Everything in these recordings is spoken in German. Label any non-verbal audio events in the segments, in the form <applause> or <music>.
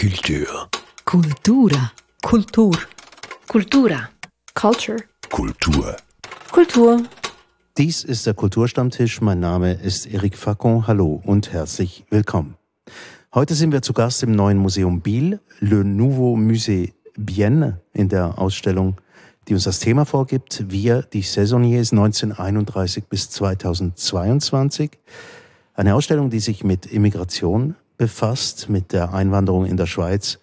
Kultur. Kultura. Kultur. Kultura. Culture. Kultur. Kultur. Dies ist der Kulturstammtisch. Mein Name ist Eric Facon. Hallo und herzlich willkommen. Heute sind wir zu Gast im neuen Museum Biel, Le Nouveau Musée Bienne, in der Ausstellung, die uns das Thema vorgibt, Wir, die Saisonniers 1931 bis 2022. Eine Ausstellung, die sich mit Immigration befasst, mit der Einwanderung in der Schweiz.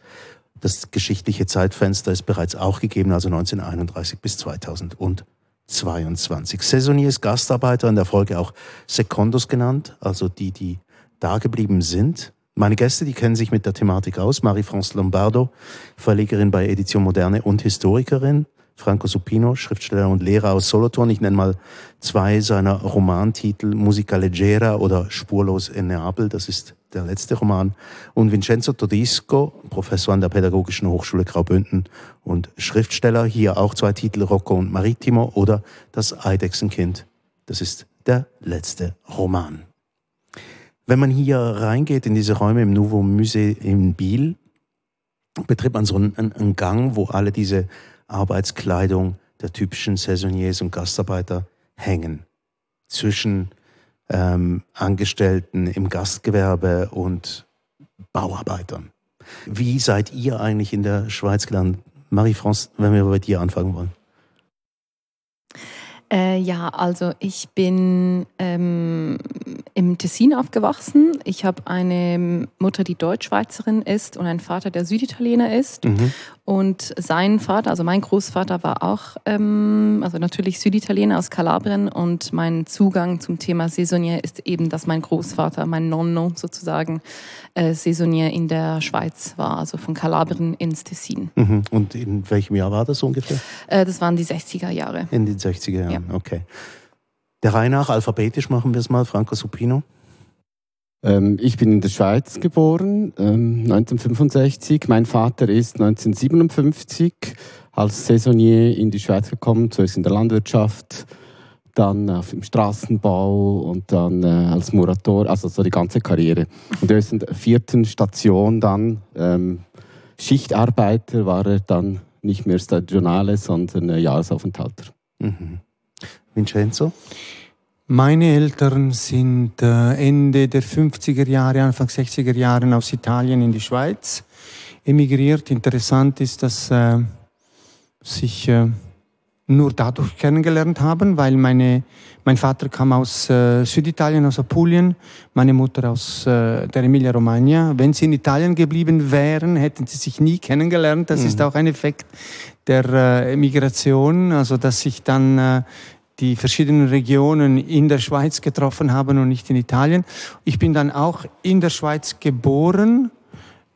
Das geschichtliche Zeitfenster ist bereits auch gegeben, also 1931 bis 2022. Saisonniers Gastarbeiter, in der Folge auch Secondos genannt, also die, die da geblieben sind. Meine Gäste, die kennen sich mit der Thematik aus. Marie-France Lombardo, Verlegerin bei Edition Moderne und Historikerin. Franco Supino, Schriftsteller und Lehrer aus Solothurn. Ich nenne mal zwei seiner Romantitel, Musica Leggera oder Spurlos in Neapel, das ist der letzte Roman. Und Vincenzo Todisco, Professor an der Pädagogischen Hochschule Graubünden und Schriftsteller. Hier auch zwei Titel, Rocco und Maritimo oder Das Eidechsenkind. Das ist der letzte Roman. Wenn man hier reingeht in diese Räume im Nouveau Musée in Biel, betritt man so einen, einen Gang, wo alle diese Arbeitskleidung der typischen Saisonniers und Gastarbeiter hängen. Zwischen ähm, Angestellten im Gastgewerbe und Bauarbeitern. Wie seid ihr eigentlich in der Schweiz gelandet? Marie-France, wenn wir bei dir anfangen wollen. Äh, ja, also ich bin ähm, im Tessin aufgewachsen. Ich habe eine Mutter, die Deutschschweizerin ist und einen Vater, der Süditaliener ist. Mhm. Und sein Vater, also mein Großvater, war auch, ähm, also natürlich Süditaliener aus Kalabrien. Und mein Zugang zum Thema Saisonnier ist eben, dass mein Großvater, mein Nonno sozusagen, äh, Saisonnier in der Schweiz war, also von Kalabrien ins Tessin. Mhm. Und in welchem Jahr war das ungefähr? Äh, das waren die 60er Jahre. In den 60er Jahren, ja. okay. Der Reihe nach, alphabetisch machen wir es mal, Franco Supino. Ähm, ich bin in der Schweiz geboren, ähm, 1965. Mein Vater ist 1957 als Saisonnier in die Schweiz gekommen, zuerst in der Landwirtschaft, dann auf dem Straßenbau und dann äh, als Murator, also so die ganze Karriere. Und erst in der vierten Station dann ähm, Schichtarbeiter war er dann nicht mehr Stagionale, sondern äh, Jahresaufenthalter. Mhm. Vincenzo? Meine Eltern sind äh, Ende der 50er Jahre, Anfang 60er Jahre aus Italien in die Schweiz emigriert. Interessant ist, dass äh, sich äh, nur dadurch kennengelernt haben, weil meine, mein Vater kam aus äh, Süditalien, aus Apulien, meine Mutter aus äh, der Emilia-Romagna. Wenn sie in Italien geblieben wären, hätten sie sich nie kennengelernt. Das mhm. ist auch ein Effekt der äh, Emigration, also dass sich dann äh, die verschiedenen Regionen in der Schweiz getroffen haben und nicht in Italien. Ich bin dann auch in der Schweiz geboren,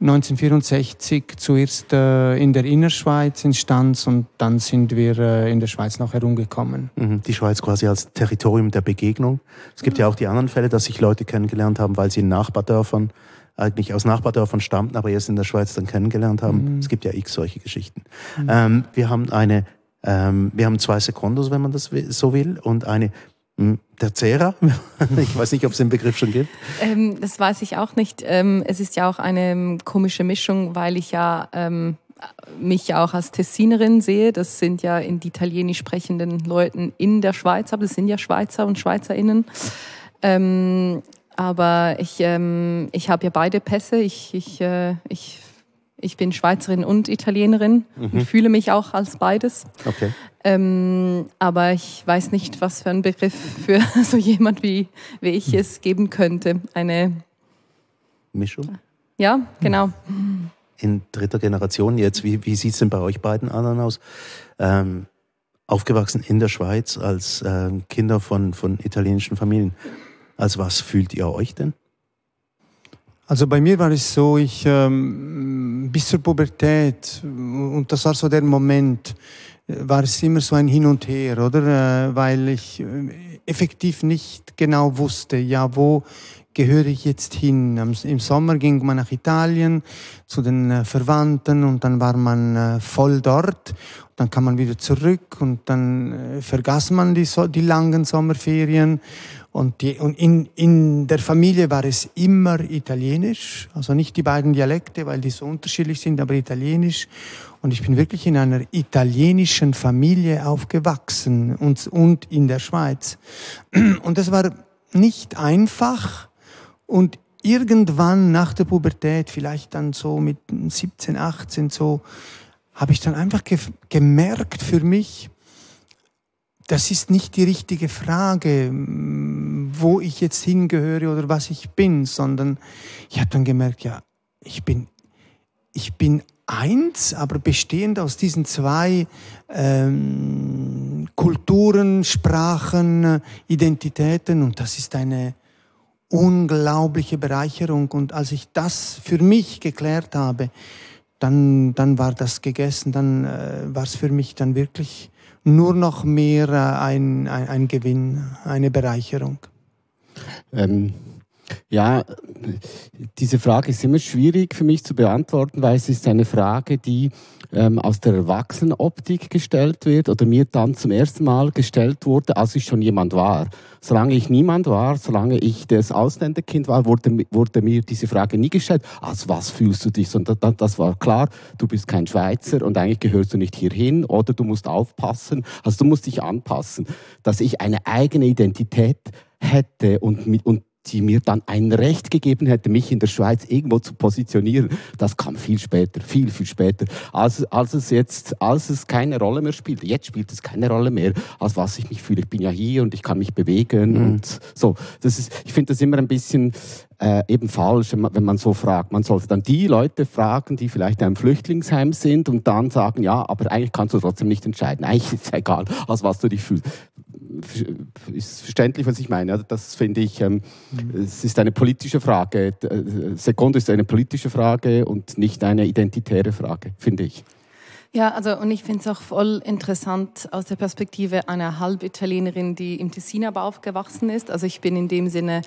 1964 zuerst äh, in der Innerschweiz in Stanz und dann sind wir äh, in der Schweiz noch herumgekommen. Mhm, die Schweiz quasi als Territorium der Begegnung. Es gibt ja auch die anderen Fälle, dass sich Leute kennengelernt haben, weil sie in Nachbardörfern eigentlich aus Nachbardörfern stammten, aber erst in der Schweiz dann kennengelernt haben. Mhm. Es gibt ja x solche Geschichten. Ähm, wir haben eine ähm, wir haben zwei Sekundos, wenn man das so will, und eine hm, Tercera. <laughs> Ich weiß nicht, ob es den Begriff schon gibt. Ähm, das weiß ich auch nicht. Ähm, es ist ja auch eine ähm, komische Mischung, weil ich ja ähm, mich ja auch als Tessinerin sehe. Das sind ja in die italienisch sprechenden Leuten in der Schweiz, aber das sind ja Schweizer und Schweizerinnen. Ähm, aber ich, ähm, ich habe ja beide Pässe. Ich, ich, äh, ich ich bin Schweizerin und Italienerin mhm. und fühle mich auch als beides. Okay. Ähm, aber ich weiß nicht, was für ein Begriff für <laughs> so jemand wie, wie ich es geben könnte. Eine Mischung? Ja, genau. In dritter Generation jetzt, wie, wie sieht es denn bei euch beiden anderen aus? Ähm, aufgewachsen in der Schweiz als äh, Kinder von, von italienischen Familien. Als was fühlt ihr euch denn? Also bei mir war es so, ich ähm, bis zur Pubertät, und das war so der Moment, war es immer so ein Hin und Her, oder? Äh, weil ich äh, effektiv nicht genau wusste, ja, wo gehöre ich jetzt hin? Im Sommer ging man nach Italien zu den äh, Verwandten und dann war man äh, voll dort. Dann kam man wieder zurück und dann äh, vergaß man die, die langen Sommerferien. Und, die, und in, in der Familie war es immer Italienisch, also nicht die beiden Dialekte, weil die so unterschiedlich sind, aber Italienisch. Und ich bin wirklich in einer italienischen Familie aufgewachsen und, und in der Schweiz. Und das war nicht einfach. Und irgendwann nach der Pubertät, vielleicht dann so mit 17, 18, so, habe ich dann einfach ge gemerkt für mich, das ist nicht die richtige Frage, wo ich jetzt hingehöre oder was ich bin, sondern ich habe dann gemerkt, ja, ich bin, ich bin eins, aber bestehend aus diesen zwei ähm, Kulturen, Sprachen, Identitäten und das ist eine unglaubliche Bereicherung und als ich das für mich geklärt habe, dann, dann war das gegessen, dann äh, war es für mich dann wirklich nur noch mehr äh, ein, ein, ein Gewinn, eine Bereicherung. Ähm, ja, diese Frage ist immer schwierig für mich zu beantworten, weil es ist eine Frage, die ähm, aus der Erwachsenenoptik gestellt wird oder mir dann zum ersten Mal gestellt wurde, als ich schon jemand war. Solange ich niemand war, solange ich das Ausländerkind war, wurde, wurde mir diese Frage nie gestellt. Als was fühlst du dich? Sondern das war klar, du bist kein Schweizer und eigentlich gehörst du nicht hierhin oder du musst aufpassen. Also du musst dich anpassen, dass ich eine eigene Identität hätte und, mit, und die mir dann ein Recht gegeben hätte, mich in der Schweiz irgendwo zu positionieren. Das kam viel später, viel, viel später, als, als es jetzt, als es keine Rolle mehr spielt. Jetzt spielt es keine Rolle mehr, als was ich mich fühle. Ich bin ja hier und ich kann mich bewegen mhm. und so. Das ist, ich finde das immer ein bisschen äh, eben falsch, wenn man, so fragt. Man sollte dann die Leute fragen, die vielleicht in einem Flüchtlingsheim sind und dann sagen, ja, aber eigentlich kannst du trotzdem nicht entscheiden. Eigentlich ist es egal, als was du dich fühlst ist verständlich, was ich meine. Das finde ich, ähm, mhm. es ist eine politische Frage. Äh, Sekunde ist eine politische Frage und nicht eine identitäre Frage, finde ich. Ja, also und ich finde es auch voll interessant aus der Perspektive einer Halbitalienerin, die im Tessiner aufgewachsen ist. Also ich bin in dem Sinne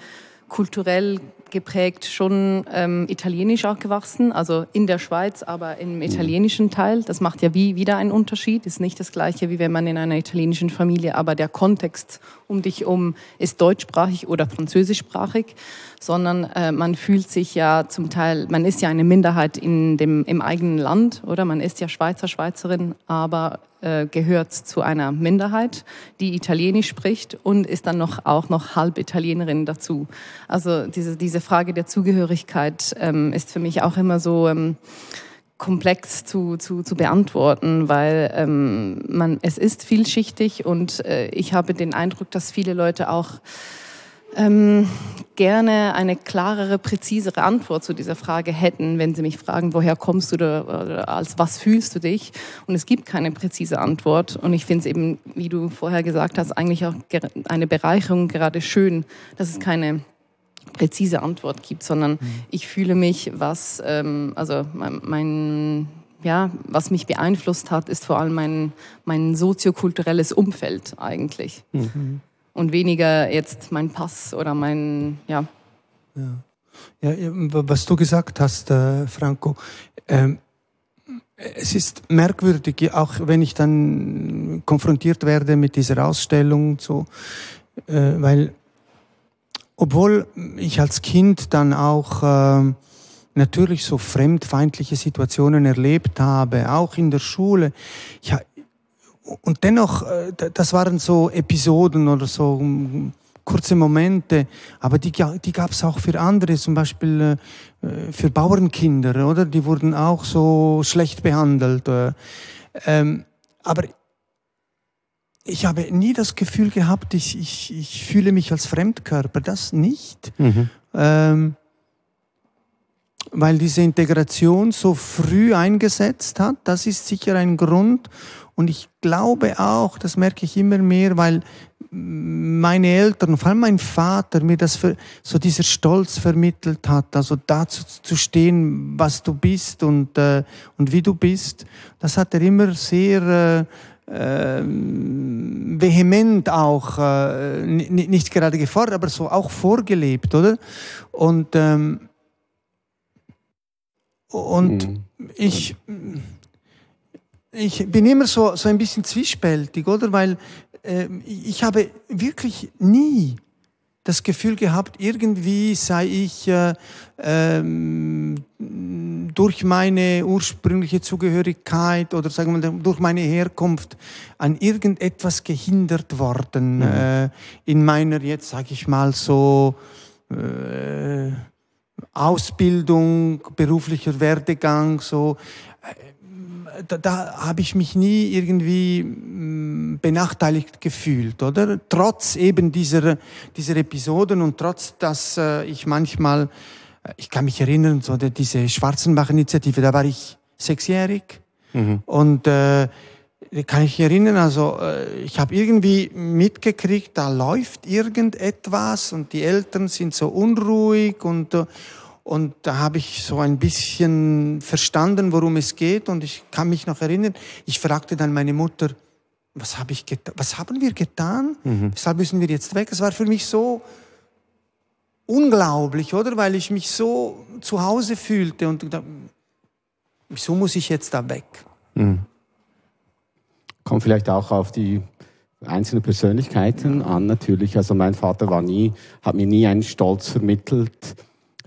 kulturell geprägt schon ähm, italienisch aufgewachsen, also in der Schweiz, aber im italienischen Teil. Das macht ja wie wieder einen Unterschied. Ist nicht das gleiche, wie wenn man in einer italienischen Familie, aber der Kontext um dich um ist deutschsprachig oder französischsprachig, sondern äh, man fühlt sich ja zum Teil, man ist ja eine Minderheit in dem, im eigenen Land, oder? Man ist ja Schweizer, Schweizerin, aber äh, gehört zu einer Minderheit, die Italienisch spricht und ist dann noch auch noch halb Italienerin dazu. Also diese, diese Frage der Zugehörigkeit ähm, ist für mich auch immer so ähm, komplex zu, zu, zu beantworten, weil ähm, man, es ist vielschichtig und äh, ich habe den Eindruck, dass viele Leute auch ähm, gerne eine klarere, präzisere Antwort zu dieser Frage hätten, wenn Sie mich fragen, woher kommst du oder, oder als was fühlst du dich? Und es gibt keine präzise Antwort. Und ich finde es eben, wie du vorher gesagt hast, eigentlich auch eine Bereicherung gerade schön, dass es keine präzise Antwort gibt, sondern mhm. ich fühle mich, was, ähm, also mein, mein ja, was mich beeinflusst hat, ist vor allem mein, mein soziokulturelles Umfeld eigentlich. Mhm und weniger jetzt mein Pass oder mein, ja. Ja, ja was du gesagt hast, äh, Franco, ähm, es ist merkwürdig, auch wenn ich dann konfrontiert werde mit dieser Ausstellung, so, äh, weil obwohl ich als Kind dann auch äh, natürlich so fremdfeindliche Situationen erlebt habe, auch in der Schule. Ich, und dennoch, äh, das waren so Episoden oder so hm, kurze Momente, aber die, die gab es auch für andere, zum Beispiel äh, für Bauernkinder, oder? Die wurden auch so schlecht behandelt. Äh. Ähm, aber ich habe nie das Gefühl gehabt, ich, ich, ich fühle mich als Fremdkörper, das nicht. Mhm. Ähm, weil diese Integration so früh eingesetzt hat, das ist sicher ein Grund. Und ich glaube auch, das merke ich immer mehr, weil meine Eltern, vor allem mein Vater, mir das für, so dieser Stolz vermittelt hat, also dazu zu stehen, was du bist und, äh, und wie du bist, das hat er immer sehr ähm, vehement auch, äh, nicht gerade gefordert, aber so auch vorgelebt, oder? Und, ähm, und mhm. ich, ich bin immer so, so ein bisschen zwiespältig, oder? Weil äh, ich habe wirklich nie das Gefühl gehabt, irgendwie sei ich äh, ähm, durch meine ursprüngliche Zugehörigkeit oder sagen wir durch meine Herkunft an irgendetwas gehindert worden mhm. äh, in meiner jetzt sage ich mal so äh, Ausbildung, beruflicher Werdegang so da, da habe ich mich nie irgendwie mm, benachteiligt gefühlt, oder? Trotz eben dieser, dieser Episoden und trotz, dass äh, ich manchmal, äh, ich kann mich erinnern, so die, diese Schwarzenbach-Initiative, da war ich sechsjährig mhm. und äh, kann ich erinnern, also äh, ich habe irgendwie mitgekriegt, da läuft irgendetwas und die Eltern sind so unruhig und äh, und da habe ich so ein bisschen verstanden, worum es geht. Und ich kann mich noch erinnern, ich fragte dann meine Mutter, was, hab ich was haben wir getan? Mhm. Weshalb müssen wir jetzt weg? Es war für mich so unglaublich, oder? Weil ich mich so zu Hause fühlte und da, wieso muss ich jetzt da weg? Mhm. Kommt vielleicht auch auf die einzelnen Persönlichkeiten an, natürlich. Also mein Vater war nie, hat mir nie einen Stolz vermittelt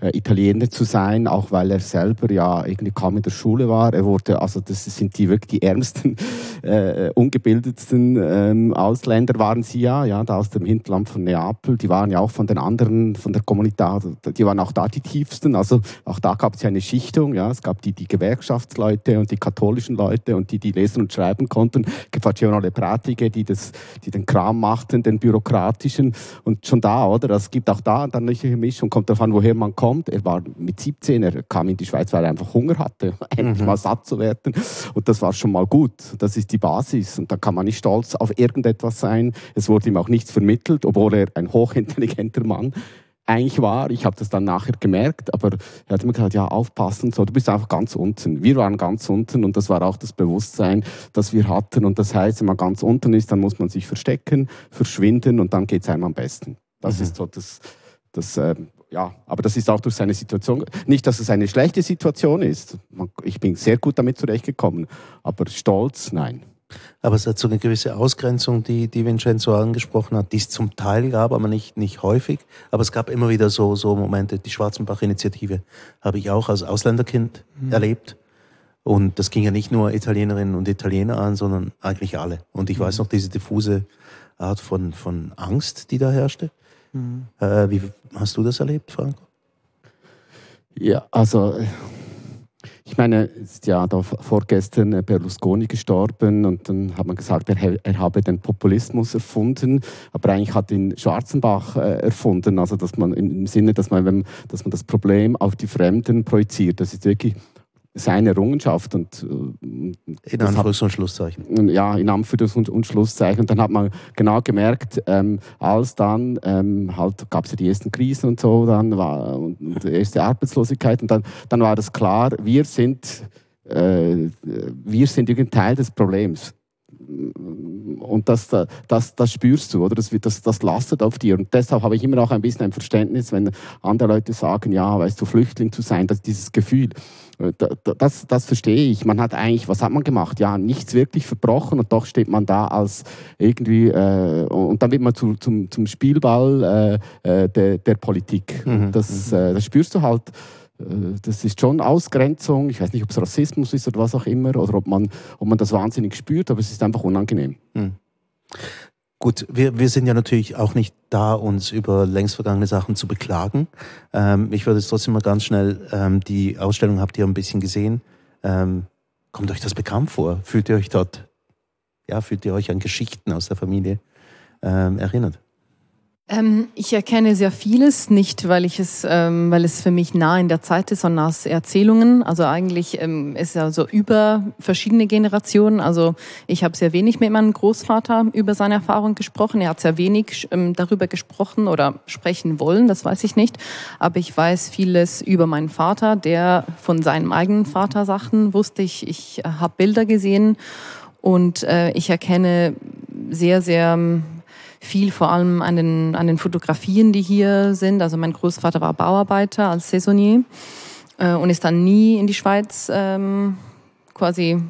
Italiener zu sein, auch weil er selber ja irgendwie kaum in der Schule war. Er wurde, also das sind die wirklich die ärmsten, <laughs> äh, ungebildetsten ähm, Ausländer waren sie ja, ja, da aus dem Hinterland von Neapel. Die waren ja auch von den anderen, von der Kommunität, die waren auch da die tiefsten. Also auch da gab es ja eine Schichtung, ja. Es gab die, die Gewerkschaftsleute und die katholischen Leute und die, die lesen und schreiben konnten. Che facevano le pratiche, die das, die den Kram machten, den bürokratischen. Und schon da, oder? Es gibt auch da dann eine Mischung, kommt davon, woher man kommt kommt. Er war mit 17, er kam in die Schweiz, weil er einfach Hunger hatte, <laughs> endlich mhm. mal satt zu werden. Und das war schon mal gut. Das ist die Basis. Und da kann man nicht stolz auf irgendetwas sein. Es wurde ihm auch nichts vermittelt, obwohl er ein hochintelligenter Mann eigentlich war. Ich habe das dann nachher gemerkt, aber er hat immer gesagt, ja, aufpassen, so, du bist einfach ganz unten. Wir waren ganz unten und das war auch das Bewusstsein, das wir hatten. Und das heißt, wenn man ganz unten ist, dann muss man sich verstecken, verschwinden und dann geht es einem am besten. Das mhm. ist so das, das äh, ja, aber das ist auch durch seine Situation. Nicht, dass es eine schlechte Situation ist. Ich bin sehr gut damit zurechtgekommen. Aber stolz, nein. Aber es hat so eine gewisse Ausgrenzung, die, die Vincenzo angesprochen hat, die es zum Teil gab, aber nicht, nicht häufig. Aber es gab immer wieder so, so Momente. Die Schwarzenbach-Initiative habe ich auch als Ausländerkind mhm. erlebt. Und das ging ja nicht nur Italienerinnen und Italiener an, sondern eigentlich alle. Und ich mhm. weiß noch diese diffuse Art von, von Angst, die da herrschte. Mhm. Äh, wie hast du das erlebt, Franco? Ja, also ich meine, ist ja da vorgestern Berlusconi gestorben und dann hat man gesagt, er, er habe den Populismus erfunden, aber eigentlich hat ihn Schwarzenbach äh, erfunden, also dass man im Sinne, dass man, dass man das Problem auf die Fremden projiziert. Das ist wirklich seine Errungenschaft. Und, äh, in Anführungs- und Schlusszeichen. Ja, in Anführungs- und, und Schlusszeichen. Und dann hat man genau gemerkt, ähm, als dann ähm, halt gab es ja die ersten Krisen und so, dann war und die erste Arbeitslosigkeit und dann, dann war das klar, wir sind, äh, wir sind irgendein Teil des Problems und das, das, das spürst du, oder? Das, das, das lastet auf dir. Und deshalb habe ich immer auch ein bisschen ein Verständnis, wenn andere Leute sagen, ja, weißt du, Flüchtling zu sein, das, dieses Gefühl, äh, das, das verstehe ich. Man hat eigentlich, was hat man gemacht? Ja, nichts wirklich verbrochen und doch steht man da als irgendwie, äh, und dann wird man zu, zum, zum Spielball äh, äh der, der Politik. Mhm. Das, mhm. äh, das spürst du halt das ist schon Ausgrenzung. Ich weiß nicht, ob es Rassismus ist oder was auch immer, oder ob man, ob man das wahnsinnig spürt, aber es ist einfach unangenehm. Hm. Gut, wir, wir sind ja natürlich auch nicht da, uns über längst vergangene Sachen zu beklagen. Ähm, ich würde jetzt trotzdem mal ganz schnell, ähm, die Ausstellung habt ihr ein bisschen gesehen. Ähm, kommt euch das bekannt vor? Fühlt ihr euch dort, ja, fühlt ihr euch an Geschichten aus der Familie ähm, erinnert? Ähm, ich erkenne sehr vieles, nicht weil ich es, ähm, weil es für mich nah in der Zeit ist, sondern aus Erzählungen. Also eigentlich ähm, ist ja so über verschiedene Generationen. Also ich habe sehr wenig mit meinem Großvater über seine Erfahrung gesprochen. Er hat sehr wenig ähm, darüber gesprochen oder sprechen wollen, das weiß ich nicht. Aber ich weiß vieles über meinen Vater, der von seinem eigenen Vater Sachen wusste. Ich, ich habe Bilder gesehen Und äh, ich erkenne sehr, sehr ähm, viel vor allem an den, an den Fotografien, die hier sind. Also mein Großvater war Bauarbeiter als Saisonnier äh, und ist dann nie in die Schweiz ähm, quasi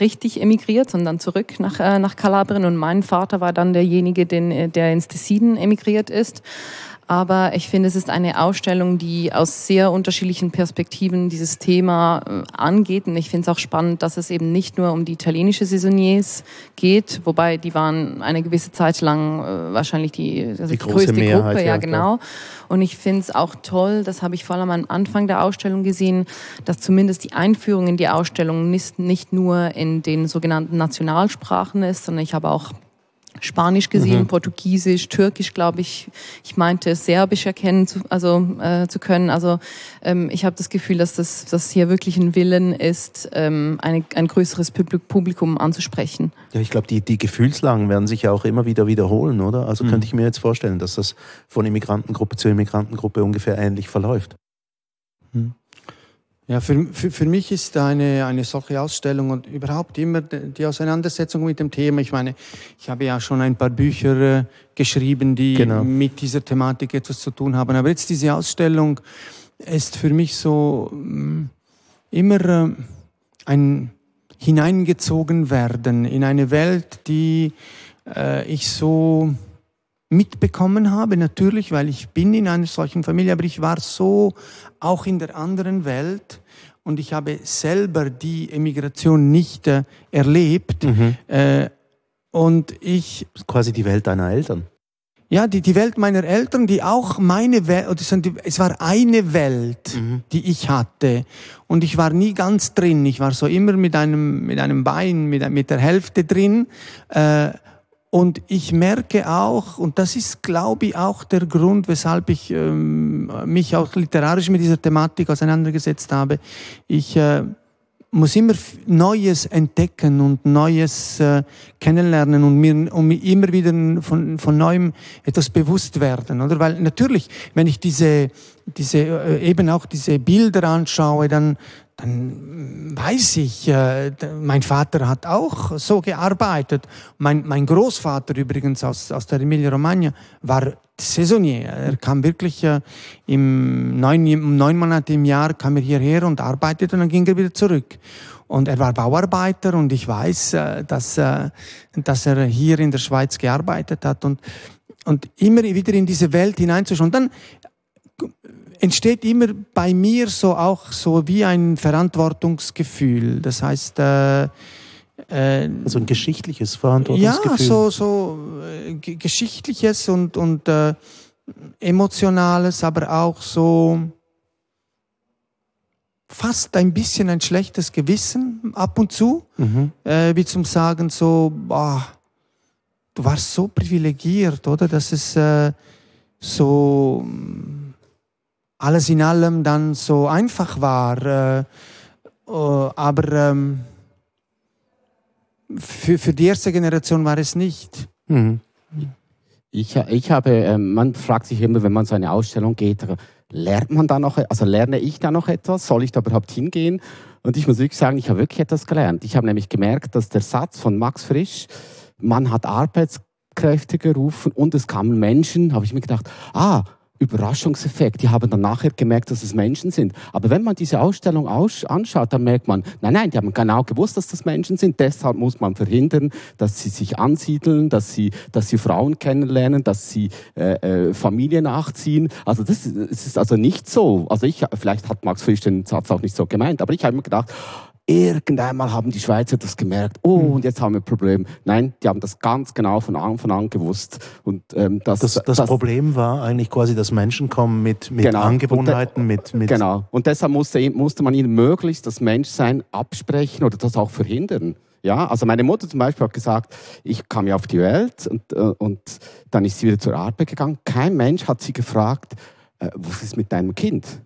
richtig emigriert, sondern zurück nach, äh, nach Kalabrien. Und mein Vater war dann derjenige, den, der ins Tessin emigriert ist. Aber ich finde, es ist eine Ausstellung, die aus sehr unterschiedlichen Perspektiven dieses Thema äh, angeht. Und ich finde es auch spannend, dass es eben nicht nur um die italienische Saisoniers geht, wobei die waren eine gewisse Zeit lang äh, wahrscheinlich die, also die, die größte Mehrheit, Gruppe, ja, genau. Und ich finde es auch toll, das habe ich vor allem am Anfang der Ausstellung gesehen, dass zumindest die Einführung in die Ausstellung nicht, nicht nur in den sogenannten Nationalsprachen ist, sondern ich habe auch Spanisch gesehen, mhm. Portugiesisch, Türkisch, glaube ich. Ich meinte Serbisch erkennen zu, also, äh, zu können. Also ähm, ich habe das Gefühl, dass das dass hier wirklich ein Willen ist, ähm, eine, ein größeres Publikum anzusprechen. Ja, ich glaube, die, die Gefühlslagen werden sich ja auch immer wieder wiederholen, oder? Also mhm. könnte ich mir jetzt vorstellen, dass das von Immigrantengruppe zu Immigrantengruppe ungefähr ähnlich verläuft. Mhm. Ja, für, für, für mich ist eine, eine solche Ausstellung und überhaupt immer die Auseinandersetzung mit dem Thema. Ich meine, ich habe ja schon ein paar Bücher äh, geschrieben, die genau. mit dieser Thematik etwas zu tun haben. Aber jetzt diese Ausstellung ist für mich so mh, mm, immer äh, ein hineingezogen werden in eine Welt, die äh, ich so mitbekommen habe, natürlich, weil ich bin in einer solchen Familie, aber ich war so auch in der anderen Welt und ich habe selber die Emigration nicht äh, erlebt. Mhm. Äh, und ich. Quasi die Welt deiner Eltern. Ja, die, die Welt meiner Eltern, die auch meine Welt, es war eine Welt, mhm. die ich hatte. Und ich war nie ganz drin. Ich war so immer mit einem, mit einem Bein, mit, mit der Hälfte drin. Äh, und ich merke auch, und das ist, glaube ich, auch der Grund, weshalb ich ähm, mich auch literarisch mit dieser Thematik auseinandergesetzt habe. Ich äh, muss immer Neues entdecken und Neues äh, kennenlernen und mir, um immer wieder von, von Neuem etwas bewusst werden, oder? Weil natürlich, wenn ich diese, diese, äh, eben auch diese Bilder anschaue, dann, dann weiß ich, äh, mein Vater hat auch so gearbeitet. Mein, mein Großvater übrigens aus, aus der Emilia-Romagna war Saisonier. Er kam wirklich äh, im neun, neun Monate im Jahr kam er hierher und arbeitete und dann ging er wieder zurück. Und er war Bauarbeiter und ich weiß, äh, dass, dass er hier in der Schweiz gearbeitet hat und, und immer wieder in diese Welt hineinzuschauen. Dann entsteht immer bei mir so auch so wie ein Verantwortungsgefühl. Das heißt, äh, äh, also ein geschichtliches Verantwortungsgefühl. Ja, so, so äh, geschichtliches und, und äh, emotionales, aber auch so fast ein bisschen ein schlechtes Gewissen ab und zu, mhm. äh, wie zum Sagen so, boah, du warst so privilegiert, oder? Dass es äh, so alles in allem dann so einfach war. Äh, äh, aber ähm, für, für die erste Generation war es nicht. Mhm. Ich, ich habe, ähm, man fragt sich immer, wenn man so eine Ausstellung geht, lernt man da noch, also lerne ich da noch etwas? Soll ich da überhaupt hingehen? Und ich muss wirklich sagen, ich habe wirklich etwas gelernt. Ich habe nämlich gemerkt, dass der Satz von Max Frisch, man hat Arbeitskräfte gerufen und es kamen Menschen, habe ich mir gedacht, ah, Überraschungseffekt. Die haben dann nachher gemerkt, dass es Menschen sind. Aber wenn man diese Ausstellung anschaut, dann merkt man, nein, nein, die haben genau gewusst, dass das Menschen sind. Deshalb muss man verhindern, dass sie sich ansiedeln, dass sie, dass sie Frauen kennenlernen, dass sie äh, äh, Familie nachziehen. Also das, das ist also nicht so. Also ich, vielleicht hat Max Frisch den Satz auch nicht so gemeint, aber ich habe mir gedacht, irgendeinmal haben die Schweizer das gemerkt, oh, hm. und jetzt haben wir ein Problem. Nein, die haben das ganz genau von Anfang an gewusst. Und, ähm, das, das, das, das, Problem war eigentlich quasi, dass Menschen kommen mit, mit genau. Angewohnheiten, und mit, mit... Genau, und deshalb musste, musste man ihnen möglichst das Menschsein absprechen oder das auch verhindern. Ja, also meine Mutter zum Beispiel hat gesagt, ich kam ja auf die Welt und, äh, und dann ist sie wieder zur Arbeit gegangen. Kein Mensch hat sie gefragt, äh, was ist mit deinem Kind?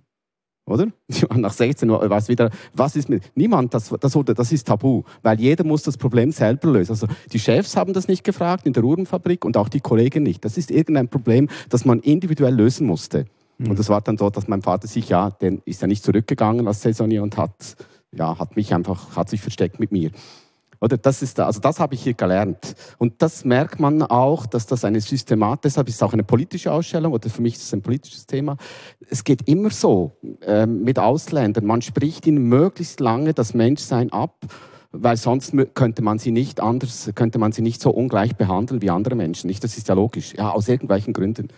Oder? <laughs> Nach 16 Uhr weiß wieder, was ist mit. Niemand, das, das, das ist tabu, weil jeder muss das Problem selber lösen. Also die Chefs haben das nicht gefragt in der Uhrenfabrik und auch die Kollegen nicht. Das ist irgendein Problem, das man individuell lösen musste. Mhm. Und das war dann so, dass mein Vater sich ja, der ist ja nicht zurückgegangen als Saisonier und hat, ja, hat mich einfach, hat sich versteckt mit mir. Oder das ist, also das habe ich hier gelernt. Und das merkt man auch, dass das eine Systematik, deshalb ist es auch eine politische Ausstellung oder für mich ist es ein politisches Thema. Es geht immer so äh, mit Ausländern. Man spricht ihnen möglichst lange das Menschsein ab, weil sonst könnte man sie nicht anders, könnte man sie nicht so ungleich behandeln wie andere Menschen. Nicht? Das ist ja logisch. Ja, aus irgendwelchen Gründen.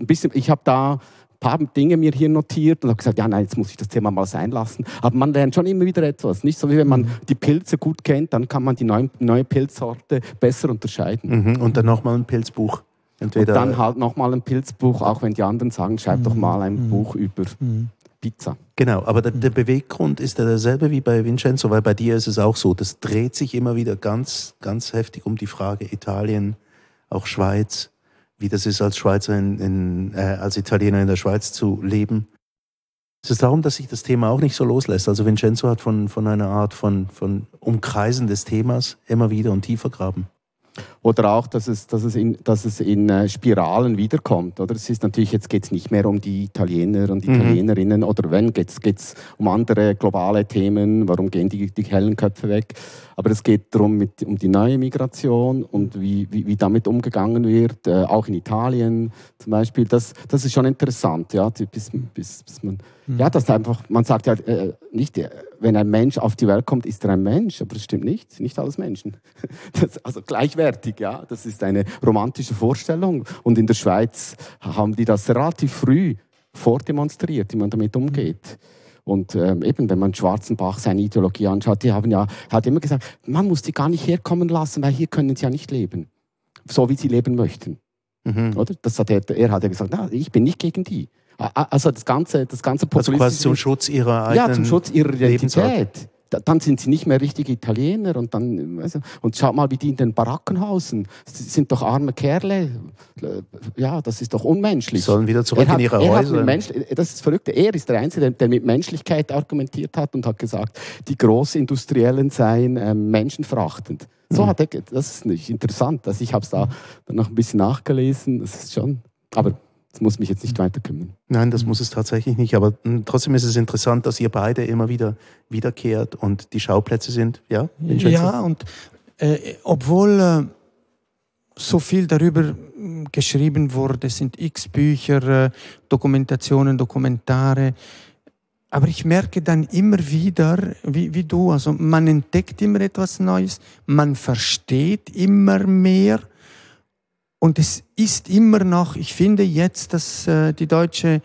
Ein bisschen, ich habe da paar Dinge mir hier notiert und habe gesagt, ja, nein, jetzt muss ich das Thema mal sein lassen. Aber man lernt schon immer wieder etwas. Nicht so wie wenn man mhm. die Pilze gut kennt, dann kann man die neue, neue Pilzsorte besser unterscheiden. Mhm. Und dann nochmal ein Pilzbuch. Entweder und dann halt nochmal ein Pilzbuch, auch wenn die anderen sagen, schreib mhm. doch mal ein mhm. Buch über mhm. Pizza. Genau, aber der, der, Beweggrund ist ja derselbe wie bei Vincenzo, weil bei dir ist es auch so, das dreht sich immer wieder ganz, ganz heftig um die Frage Italien, auch Schweiz wie das ist, als Schweizer, in, in, äh, als Italiener in der Schweiz zu leben. Es ist darum, dass sich das Thema auch nicht so loslässt. Also Vincenzo hat von, von einer Art von, von Umkreisen des Themas immer wieder und tiefer graben. Oder auch, dass es, dass es in, dass es in äh, Spiralen wiederkommt. Oder? Es ist natürlich, jetzt geht es nicht mehr um die Italiener und mhm. Italienerinnen, mhm. oder wenn, geht es um andere globale Themen, warum gehen die, die hellen Köpfe weg. Aber es geht darum, mit, um die neue Migration und wie, wie, wie damit umgegangen wird, äh, auch in Italien zum Beispiel. Das, das ist schon interessant, ja, bis, bis, bis man, mhm. ja, das einfach, man sagt ja äh, nicht, äh, wenn ein Mensch auf die Welt kommt, ist er ein Mensch, aber das stimmt nicht, nicht alles Menschen. <laughs> Das, also gleichwertig, ja, das ist eine romantische Vorstellung. Und in der Schweiz haben die das relativ früh vordemonstriert, wie man damit umgeht. Und ähm, eben, wenn man Schwarzenbach seine Ideologie anschaut, die haben ja, hat immer gesagt, man muss die gar nicht herkommen lassen, weil hier können sie ja nicht leben, so wie sie leben möchten. Mhm. Oder? Das hat er, er hat ja gesagt, na, ich bin nicht gegen die. Also das ganze, das ganze also quasi zum Schutz ihrer eigenen Ja, zum Schutz ihrer Identität dann sind sie nicht mehr richtige Italiener und dann und schaut mal, wie die in den Baracken hausen. Sie sind doch arme Kerle. Ja, das ist doch unmenschlich. Sie sollen wieder zurück hat, in ihre Häuser. das ist verrückt. Er ist der Einzige, der mit Menschlichkeit argumentiert hat und hat gesagt, die Großindustriellen seien äh, menschenverachtend. So mhm. hat er, das ist nicht interessant. Also ich habe es da noch ein bisschen nachgelesen. Das ist schon, aber das muss mich jetzt nicht weiter kümmern. Nein, das muss es tatsächlich nicht. Aber hm, trotzdem ist es interessant, dass ihr beide immer wieder wiederkehrt und die Schauplätze sind. Ja, ja und äh, obwohl äh, so viel darüber hm, geschrieben wurde, sind x Bücher, äh, Dokumentationen, Dokumentare. Aber ich merke dann immer wieder, wie, wie du, also man entdeckt immer etwas Neues, man versteht immer mehr und es ist immer noch, ich finde jetzt, dass äh, die deutsche,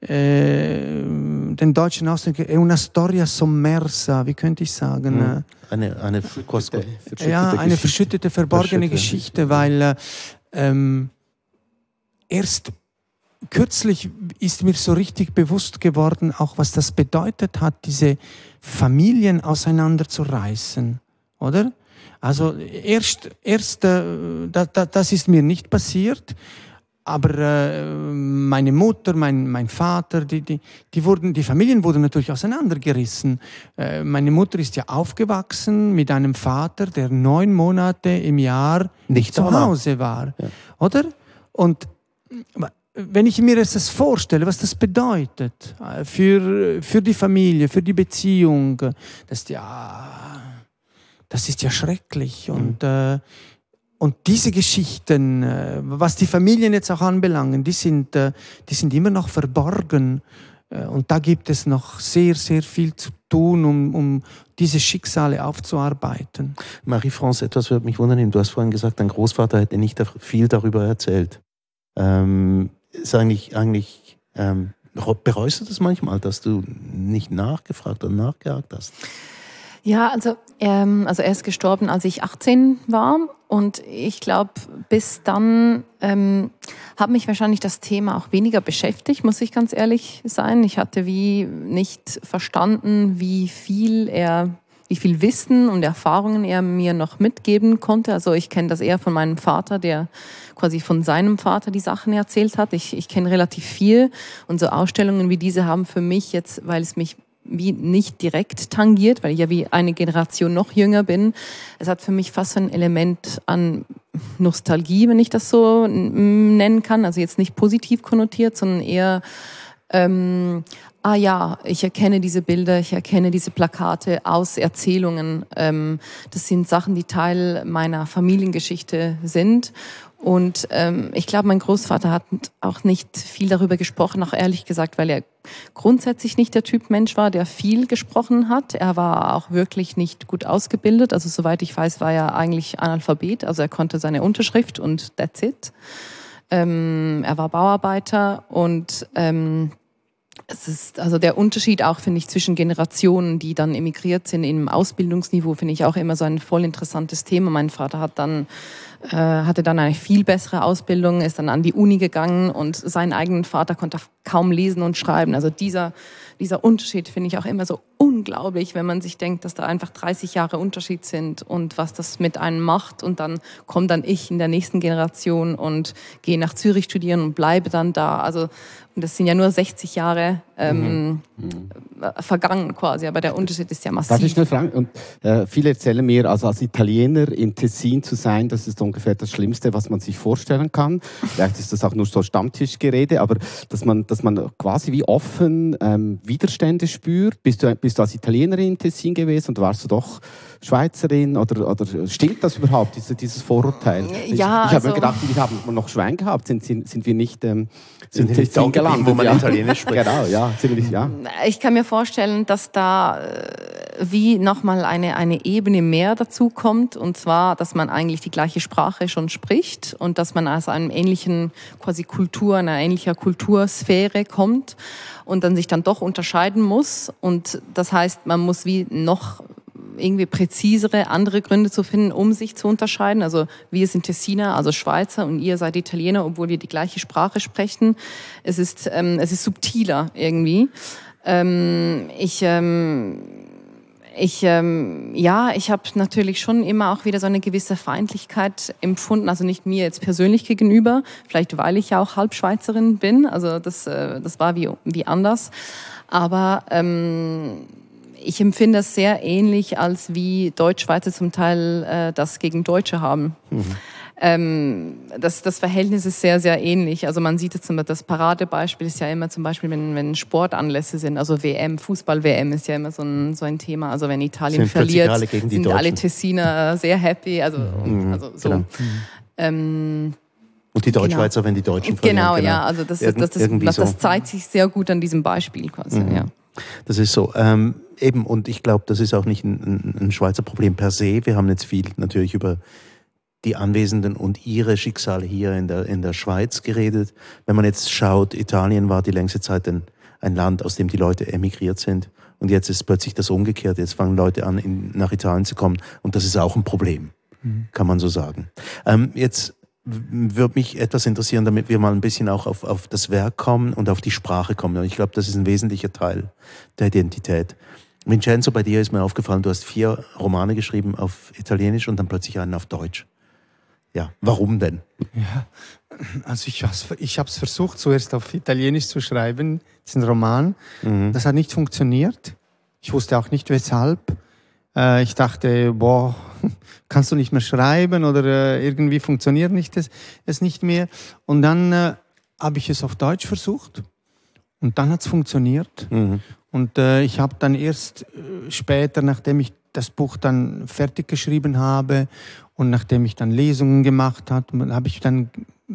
äh, den deutschen Ausdruck, è una storia sommersa, wie könnte ich sagen? Mhm. Eine, eine, verschüttete, verschüttete ja, eine verschüttete, verborgene Geschichte, weil äh, ähm, erst kürzlich ist mir so richtig bewusst geworden, auch was das bedeutet hat, diese Familien auseinanderzureißen, oder? Also erst, erst äh, da, da, das ist mir nicht passiert, aber äh, meine Mutter, mein, mein Vater, die, die, die, wurden, die Familien wurden natürlich auseinandergerissen. Äh, meine Mutter ist ja aufgewachsen mit einem Vater, der neun Monate im Jahr nicht zu Hause war. Ja. Oder? Und wenn ich mir das vorstelle, was das bedeutet äh, für, für die Familie, für die Beziehung, dass ja das ist ja schrecklich. Mhm. Und, äh, und diese Geschichten, äh, was die Familien jetzt auch anbelangen, die sind, äh, die sind immer noch verborgen. Äh, und da gibt es noch sehr, sehr viel zu tun, um, um diese Schicksale aufzuarbeiten. Marie-France, etwas würde mich wundern. Du hast vorhin gesagt, dein Großvater hätte nicht viel darüber erzählt. Ähm, ist eigentlich, eigentlich ähm, bereust du das manchmal, dass du nicht nachgefragt und nachgehakt hast? Ja, also, ähm, also er ist gestorben, als ich 18 war. Und ich glaube, bis dann ähm, hat mich wahrscheinlich das Thema auch weniger beschäftigt, muss ich ganz ehrlich sein. Ich hatte wie nicht verstanden, wie viel er, wie viel Wissen und Erfahrungen er mir noch mitgeben konnte. Also ich kenne das eher von meinem Vater, der quasi von seinem Vater die Sachen erzählt hat. Ich, ich kenne relativ viel und so Ausstellungen wie diese haben für mich jetzt, weil es mich wie nicht direkt tangiert, weil ich ja wie eine Generation noch jünger bin. Es hat für mich fast ein Element an Nostalgie, wenn ich das so nennen kann. Also jetzt nicht positiv konnotiert, sondern eher Ähm, ah ja, ich erkenne diese Bilder, ich erkenne diese Plakate aus Erzählungen. Ähm, das sind Sachen, die Teil meiner Familiengeschichte sind. Und ähm, ich glaube, mein Großvater hat auch nicht viel darüber gesprochen, auch ehrlich gesagt, weil er grundsätzlich nicht der Typ Mensch war, der viel gesprochen hat. Er war auch wirklich nicht gut ausgebildet. Also soweit ich weiß, war er eigentlich Analphabet. Also er konnte seine Unterschrift und that's it. Ähm, er war Bauarbeiter und ähm, es ist also der Unterschied auch, finde ich, zwischen Generationen, die dann emigriert sind im Ausbildungsniveau, finde ich auch immer so ein voll interessantes Thema. Mein Vater hat dann äh, hatte dann eine viel bessere Ausbildung, ist dann an die Uni gegangen und seinen eigenen Vater konnte kaum lesen und schreiben. Also dieser, dieser Unterschied finde ich auch immer so unglaublich, wenn man sich denkt, dass da einfach 30 Jahre Unterschied sind und was das mit einem macht. Und dann komme dann ich in der nächsten Generation und gehe nach Zürich studieren und bleibe dann da. Also und das sind ja nur 60 Jahre ähm, mhm. vergangen quasi, aber der Unterschied ist ja massiv. Darf ich nur fragen? Und, äh, viele erzählen mir, also als Italiener im Tessin zu sein, das ist ungefähr das Schlimmste, was man sich vorstellen kann. Vielleicht ist das auch nur so Stammtischgerede, aber dass man, dass man quasi wie offen ähm, Widerstände spürt. Bist du, bist du als Italienerin im Tessin gewesen und warst du doch Schweizerin oder, oder stimmt das überhaupt, diese, dieses Vorurteil? Ja, ich, ich habe also, mir gedacht, wir haben noch Schwein gehabt, sind, sind, sind wir nicht ähm, sind, sind Tessin gelandet, wo man ja. Italienisch <laughs> spricht. genau, ja, ziemlich, ja. Ich kann mir vorstellen, dass da äh, wie nochmal eine, eine Ebene mehr dazu kommt und zwar, dass man eigentlich die gleiche Sprache schon spricht und dass man aus einem ähnlichen quasi Kultur, einer ähnlicher Kultursphäre kommt und dann sich dann doch unterscheiden muss und das heißt, man muss wie noch irgendwie präzisere andere Gründe zu finden, um sich zu unterscheiden. Also wir sind Tessiner, also Schweizer und ihr seid Italiener, obwohl wir die gleiche Sprache sprechen. Es ist, ähm, es ist subtiler irgendwie. Ähm, ich ähm, ich ähm, ja, ich habe natürlich schon immer auch wieder so eine gewisse Feindlichkeit empfunden, also nicht mir jetzt persönlich gegenüber, vielleicht weil ich ja auch Halbschweizerin bin, also das äh, das war wie wie anders, aber ähm, ich empfinde das sehr ähnlich, als wie Deutschschweizer zum Teil äh, das gegen Deutsche haben. Mhm. Ähm, das, das Verhältnis ist sehr, sehr ähnlich. Also man sieht jetzt zum Beispiel, das Paradebeispiel ist ja immer zum Beispiel, wenn, wenn Sportanlässe sind, also WM, Fußball-WM ist ja immer so ein, so ein Thema. Also wenn Italien sind verliert, alle sind Deutschen. alle Tessiner sehr happy. Also, mhm. also so. Genau. Ähm, und die Deutschschweizer, genau. wenn die Deutschen verlieren. Genau, genau. ja. Also das, Irgend, das, das, das, das, zeigt sich sehr gut an diesem Beispiel quasi. Mhm. Ja. Das ist so. Ähm, eben, und ich glaube, das ist auch nicht ein, ein, Schweizer Problem per se. Wir haben jetzt viel natürlich über die Anwesenden und ihre Schicksale hier in der, in der Schweiz geredet. Wenn man jetzt schaut, Italien war die längste Zeit ein, ein Land, aus dem die Leute emigriert sind. Und jetzt ist plötzlich das umgekehrt. Jetzt fangen Leute an, in, nach Italien zu kommen. Und das ist auch ein Problem, mhm. kann man so sagen. Ähm, jetzt würde mich etwas interessieren, damit wir mal ein bisschen auch auf, auf das Werk kommen und auf die Sprache kommen. Und ich glaube, das ist ein wesentlicher Teil der Identität. Vincenzo, bei dir ist mir aufgefallen, du hast vier Romane geschrieben auf Italienisch und dann plötzlich einen auf Deutsch. Ja, warum denn? Ja, also ich, ich habe es versucht, zuerst auf Italienisch zu schreiben, diesen Roman. Mhm. Das hat nicht funktioniert. Ich wusste auch nicht weshalb. Äh, ich dachte, boah, <laughs> kannst du nicht mehr schreiben oder äh, irgendwie funktioniert nicht es, es nicht mehr. Und dann äh, habe ich es auf Deutsch versucht und dann hat es funktioniert. Mhm. Und äh, ich habe dann erst äh, später, nachdem ich das Buch dann fertig geschrieben habe und nachdem ich dann Lesungen gemacht habe, habe ich dann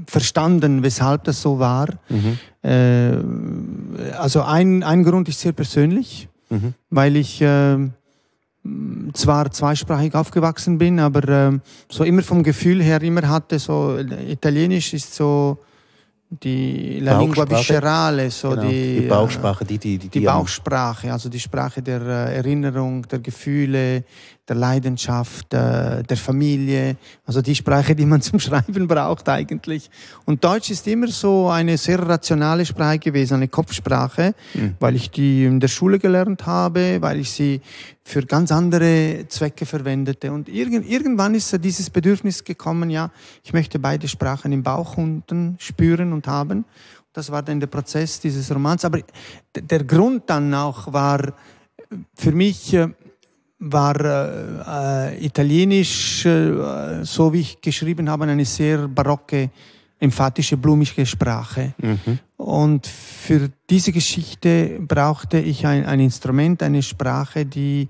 verstanden, weshalb das so war. Mhm. Äh, also ein, ein Grund ist sehr persönlich, mhm. weil ich zwar zweisprachig aufgewachsen bin, aber äh, so immer vom Gefühl her immer hatte, so Italienisch ist so die La Lingua Viscerale, so genau. die, die Bauchsprache, die, die, die, die Bauchsprache, also die Sprache der äh, Erinnerung, der Gefühle, der Leidenschaft, äh, der Familie, also die Sprache, die man <laughs> zum Schreiben braucht eigentlich. Und Deutsch ist immer so eine sehr rationale Sprache gewesen, eine Kopfsprache, mhm. weil ich die in der Schule gelernt habe, weil ich sie für ganz andere Zwecke verwendete. Und irgend, irgendwann ist dieses Bedürfnis gekommen, ja, ich möchte beide Sprachen im Bauch unten spüren und haben. Das war dann der Prozess dieses Romans. Aber der Grund dann auch war für mich, äh, war äh, äh, italienisch, äh, so wie ich geschrieben habe, eine sehr barocke emphatische, blumige Sprache. Mhm. Und für diese Geschichte brauchte ich ein, ein Instrument, eine Sprache, die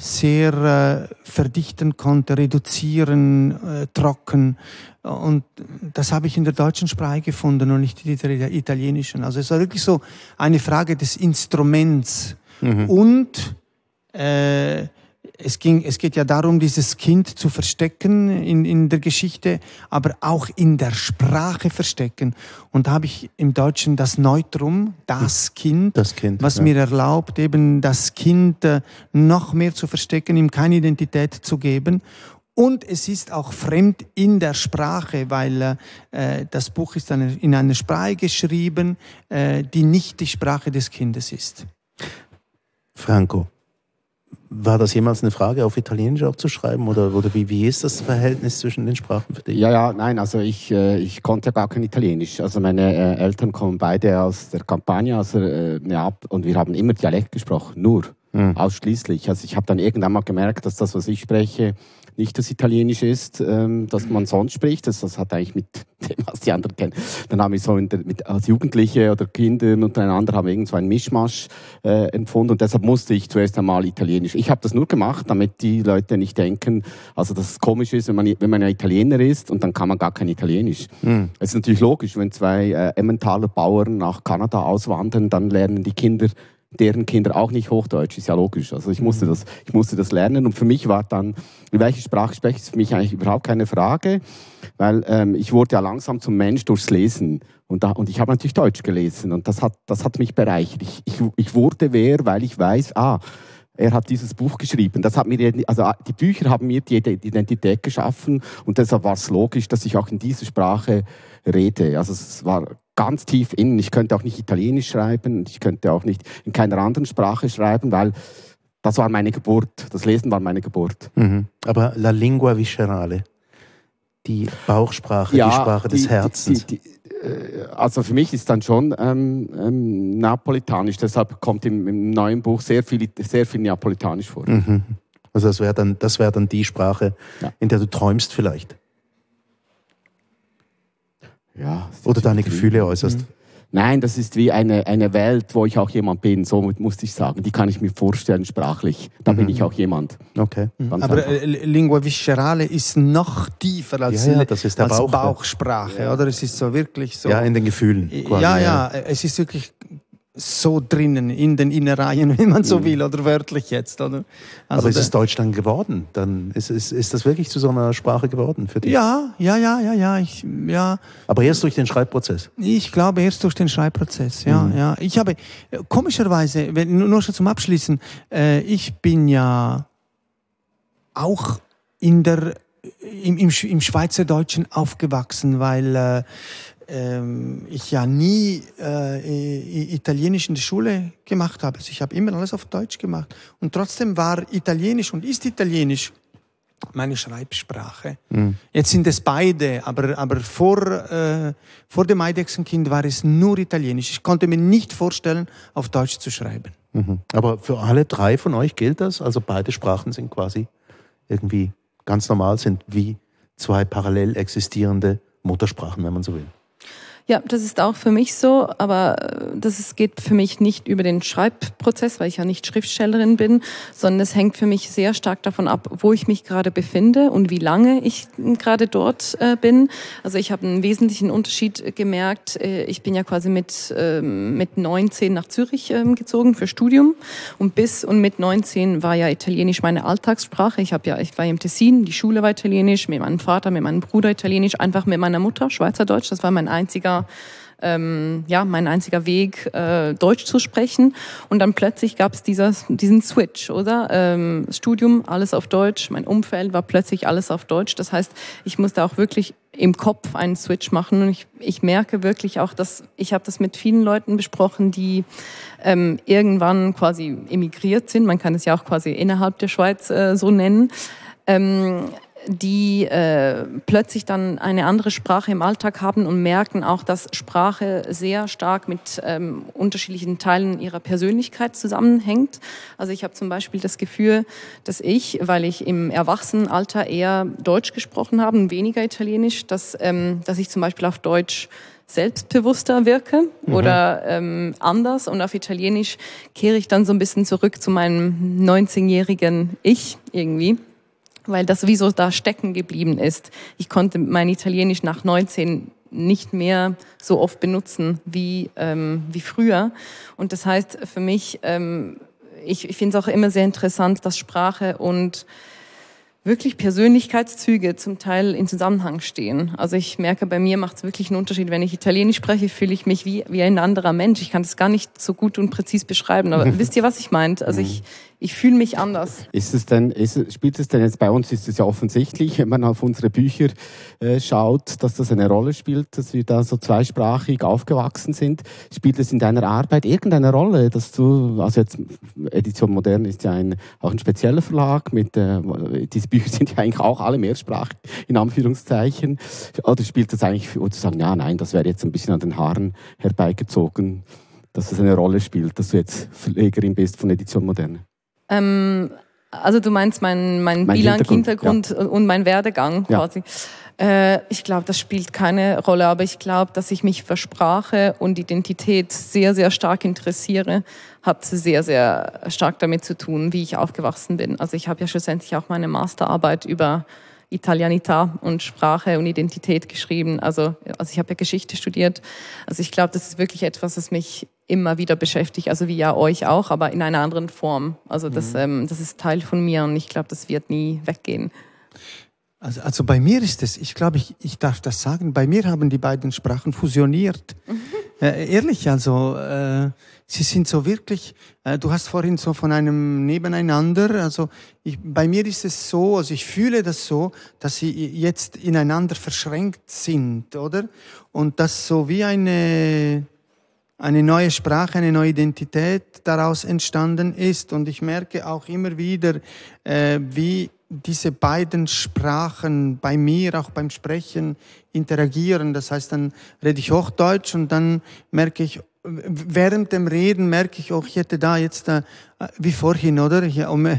sehr äh, verdichten konnte, reduzieren, äh, trocken. Und das habe ich in der deutschen Sprache gefunden und nicht in der italienischen. Also es war wirklich so eine Frage des Instruments mhm. und äh, es, ging, es geht ja darum, dieses Kind zu verstecken in, in der Geschichte, aber auch in der Sprache verstecken. Und da habe ich im Deutschen das Neutrum, das Kind, das kind was ja. mir erlaubt, eben das Kind äh, noch mehr zu verstecken, ihm keine Identität zu geben. Und es ist auch fremd in der Sprache, weil äh, das Buch ist in einer Sprache geschrieben, äh, die nicht die Sprache des Kindes ist. Franco, war das jemals eine Frage, auf Italienisch auch zu schreiben? Oder, oder wie, wie ist das Verhältnis zwischen den Sprachen für dich? Ja, ja, nein, also ich, äh, ich konnte ja gar kein Italienisch. Also meine äh, Eltern kommen beide aus der Campania, also, äh, ja, und wir haben immer Dialekt gesprochen, nur, mhm. ausschließlich. Also ich habe dann irgendwann mal gemerkt, dass das, was ich spreche, nicht das Italienisch ist, ähm, das man sonst spricht. Das, das hat eigentlich mit dem, was die anderen kennen. Dann haben wir so der, mit, als Jugendliche oder Kinder untereinander haben wir irgend so einen Mischmasch äh, empfunden und deshalb musste ich zuerst einmal Italienisch. Ich habe das nur gemacht, damit die Leute nicht denken, also dass es komisch ist, wenn man, wenn man ein Italiener ist und dann kann man gar kein Italienisch. Mhm. Es ist natürlich logisch, wenn zwei äh, Emmentaler Bauern nach Kanada auswandern, dann lernen die Kinder deren Kinder auch nicht Hochdeutsch, ist ja logisch. Also ich musste mhm. das, ich musste das lernen und für mich war dann, welche Sprache spreche ich, ist für mich eigentlich überhaupt keine Frage, weil ähm, ich wurde ja langsam zum Mensch durchs Lesen und, da, und ich habe natürlich Deutsch gelesen und das hat, das hat mich bereichert. Ich, ich, ich wurde wer, weil ich weiß, ah, er hat dieses Buch geschrieben. Das hat mir, also die Bücher haben mir die Identität geschaffen und deshalb war es logisch, dass ich auch in dieser Sprache rede. Also es war ganz tief innen. Ich könnte auch nicht Italienisch schreiben und ich könnte auch nicht in keiner anderen Sprache schreiben, weil das war meine Geburt. Das Lesen war meine Geburt. Mhm. Aber la lingua viscerale, die Bauchsprache, ja, die Sprache des die, Herzens. Die, die, äh, also für mich ist dann schon ähm, ähm, napolitanisch. Deshalb kommt im, im, neuen Buch sehr viel, sehr viel Napolitanisch vor. Mhm. Also das wäre dann, wär dann die Sprache, ja. in der du träumst vielleicht. Ja, Oder deine Gefühle äußerst. Mhm. Nein, das ist wie eine, eine Welt, wo ich auch jemand bin, so musste ich sagen. Die kann ich mir vorstellen, sprachlich. Da mhm. bin ich auch jemand. Okay. Mhm. Aber äh, Lingua Viscerale ist noch tiefer als, ja, ja, das ist der als Bauch, Bauchsprache, ja. oder? Es ist so wirklich so. Ja, in den Gefühlen. Quasi, ja, ja, es ist wirklich so drinnen in den Innereien, <laughs> wenn man so mhm. will, oder wörtlich jetzt. Oder? Also Aber ist es Deutschland geworden? Dann ist, ist, ist das wirklich zu so einer Sprache geworden für dich? Ja, ja, ja, ja, ja, ich, ja. Aber erst durch den Schreibprozess? Ich glaube erst durch den Schreibprozess, ja, mhm. ja. Ich habe, komischerweise, wenn, nur schon zum Abschließen, äh, ich bin ja auch in der, im, im, im Schweizerdeutschen aufgewachsen, weil äh, ähm, ich ja nie äh, Italienisch in der Schule gemacht habe. Also ich habe immer alles auf Deutsch gemacht. Und trotzdem war Italienisch und ist Italienisch meine Schreibsprache. Mhm. Jetzt sind es beide, aber, aber vor, äh, vor dem Eidechsenkind war es nur Italienisch. Ich konnte mir nicht vorstellen, auf Deutsch zu schreiben. Mhm. Aber für alle drei von euch gilt das? Also beide Sprachen sind quasi irgendwie ganz normal, sind wie zwei parallel existierende Muttersprachen, wenn man so will. Ja, das ist auch für mich so, aber äh, das ist, geht für mich nicht über den Schreibprozess, weil ich ja nicht Schriftstellerin bin, sondern es hängt für mich sehr stark davon ab, wo ich mich gerade befinde und wie lange ich gerade dort äh, bin. Also ich habe einen wesentlichen Unterschied gemerkt. Äh, ich bin ja quasi mit, äh, mit 19 nach Zürich ähm, gezogen für Studium und bis und mit 19 war ja Italienisch meine Alltagssprache. Ich habe ja, ich war im Tessin, die Schule war Italienisch, mit meinem Vater, mit meinem Bruder Italienisch, einfach mit meiner Mutter Schweizerdeutsch. Das war mein einziger ähm, ja, mein einziger Weg, äh, Deutsch zu sprechen. Und dann plötzlich gab es diesen Switch, oder? Ähm, Studium, alles auf Deutsch, mein Umfeld war plötzlich alles auf Deutsch. Das heißt, ich musste auch wirklich im Kopf einen Switch machen. Und ich, ich merke wirklich auch, dass ich habe das mit vielen Leuten besprochen, die ähm, irgendwann quasi emigriert sind. Man kann es ja auch quasi innerhalb der Schweiz äh, so nennen. Ähm, die äh, plötzlich dann eine andere Sprache im Alltag haben und merken auch, dass Sprache sehr stark mit ähm, unterschiedlichen Teilen ihrer Persönlichkeit zusammenhängt. Also ich habe zum Beispiel das Gefühl, dass ich, weil ich im Erwachsenenalter eher Deutsch gesprochen habe und weniger Italienisch, dass, ähm, dass ich zum Beispiel auf Deutsch selbstbewusster wirke mhm. oder ähm, anders. Und auf Italienisch kehre ich dann so ein bisschen zurück zu meinem 19-jährigen Ich irgendwie, weil das wie so da stecken geblieben ist. Ich konnte mein Italienisch nach 19 nicht mehr so oft benutzen wie, ähm, wie früher. Und das heißt für mich, ähm, ich, ich finde es auch immer sehr interessant, dass Sprache und wirklich Persönlichkeitszüge zum Teil in Zusammenhang stehen. Also ich merke, bei mir macht es wirklich einen Unterschied. Wenn ich Italienisch spreche, fühle ich mich wie, wie ein anderer Mensch. Ich kann das gar nicht so gut und präzis beschreiben, aber <laughs> wisst ihr, was ich meint? Also ich, ich fühle mich anders. Ist es denn, ist, spielt es denn jetzt bei uns, ist es ja offensichtlich, wenn man auf unsere Bücher äh, schaut, dass das eine Rolle spielt, dass wir da so zweisprachig aufgewachsen sind. Spielt es in deiner Arbeit irgendeine Rolle, dass du, also jetzt Edition Modern ist ja ein, auch ein spezieller Verlag, mit, äh, diese Bücher sind ja eigentlich auch alle mehrsprachig, in Anführungszeichen. Oder spielt das eigentlich, oder zu sagen, ja, nein, das wäre jetzt ein bisschen an den Haaren herbeigezogen, dass das eine Rolle spielt, dass du jetzt Verlegerin bist von Edition Moderne? Ähm, also du meinst mein, mein, mein Bilang-Hintergrund ja. und mein Werdegang quasi. Ja. Äh, ich glaube, das spielt keine Rolle, aber ich glaube, dass ich mich für Sprache und Identität sehr, sehr stark interessiere, hat sehr, sehr stark damit zu tun, wie ich aufgewachsen bin. Also ich habe ja schlussendlich auch meine Masterarbeit über Italianità und Sprache und Identität geschrieben. Also, also ich habe ja Geschichte studiert. Also ich glaube, das ist wirklich etwas, das mich immer wieder beschäftigt, also wie ja euch auch, aber in einer anderen Form. Also das, mhm. ähm, das ist Teil von mir und ich glaube, das wird nie weggehen. Also, also bei mir ist es, ich glaube, ich, ich darf das sagen, bei mir haben die beiden Sprachen fusioniert. Mhm. Äh, ehrlich, also äh, sie sind so wirklich, äh, du hast vorhin so von einem Nebeneinander, also ich, bei mir ist es so, also ich fühle das so, dass sie jetzt ineinander verschränkt sind, oder? Und das so wie eine, eine neue Sprache, eine neue Identität daraus entstanden ist. Und ich merke auch immer wieder, äh, wie diese beiden Sprachen bei mir, auch beim Sprechen, interagieren. Das heißt, dann rede ich Hochdeutsch und dann merke ich, während dem Reden merke ich auch, ich hätte da jetzt äh, wie vorhin, oder? Hier, um, äh,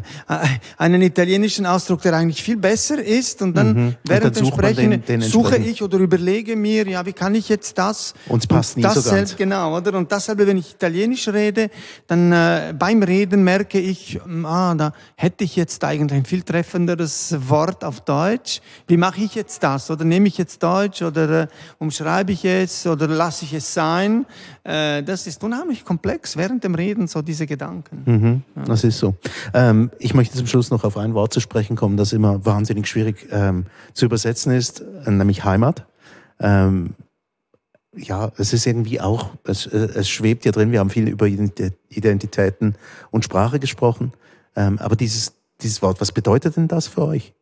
einen italienischen Ausdruck, der eigentlich viel besser ist. Und dann mhm. während dem Sprechen den, den suche ich oder überlege mir, ja, wie kann ich jetzt das? Uns passt nie das so ganz. Genau, oder? Und dasselbe, wenn ich Italienisch rede, dann äh, beim Reden merke ich, hm, ah, da hätte ich jetzt eigentlich ein viel treffenderes Wort auf Deutsch. Wie mache ich jetzt das? Oder nehme ich jetzt Deutsch oder äh, umschreibe ich es oder lasse ich es sein? Äh, das ist unheimlich komplex während dem Reden, so diese Gedanken. Mhm. Mhm, das ist so. Ähm, ich möchte zum Schluss noch auf ein Wort zu sprechen kommen, das immer wahnsinnig schwierig ähm, zu übersetzen ist, äh, nämlich Heimat. Ähm, ja, es ist irgendwie auch, es, äh, es schwebt ja drin, wir haben viel über Identitäten und Sprache gesprochen, ähm, aber dieses, dieses Wort, was bedeutet denn das für euch?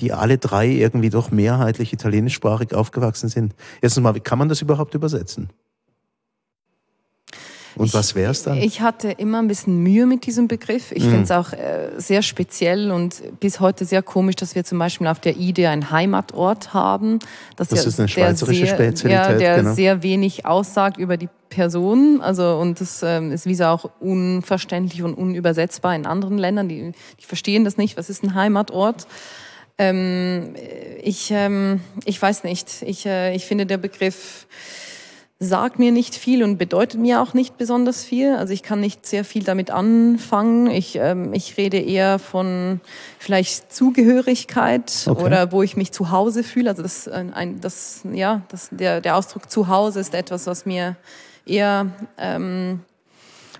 Die alle drei irgendwie doch mehrheitlich italienischsprachig aufgewachsen sind. Erstens mal, wie kann man das überhaupt übersetzen? Und was wäre es dann? Ich hatte immer ein bisschen Mühe mit diesem Begriff. Ich mhm. finde es auch äh, sehr speziell und bis heute sehr komisch, dass wir zum Beispiel auf der IDE einen Heimatort haben. Das, ja ist eine schweizerische sehr, Spezialität. Ja, der genau. sehr wenig aussagt über die Person. Also, und das ähm, ist wie so auch unverständlich und unübersetzbar in anderen Ländern. Die, die verstehen das nicht. Was ist ein Heimatort? Ähm, ich, ähm, ich weiß nicht. Ich, äh, ich finde der Begriff sagt mir nicht viel und bedeutet mir auch nicht besonders viel. Also ich kann nicht sehr viel damit anfangen. Ich, ähm, ich rede eher von vielleicht Zugehörigkeit okay. oder wo ich mich zu Hause fühle. Also das, ein, das, ja, das, der, der Ausdruck zu Hause ist etwas, was mir eher ähm,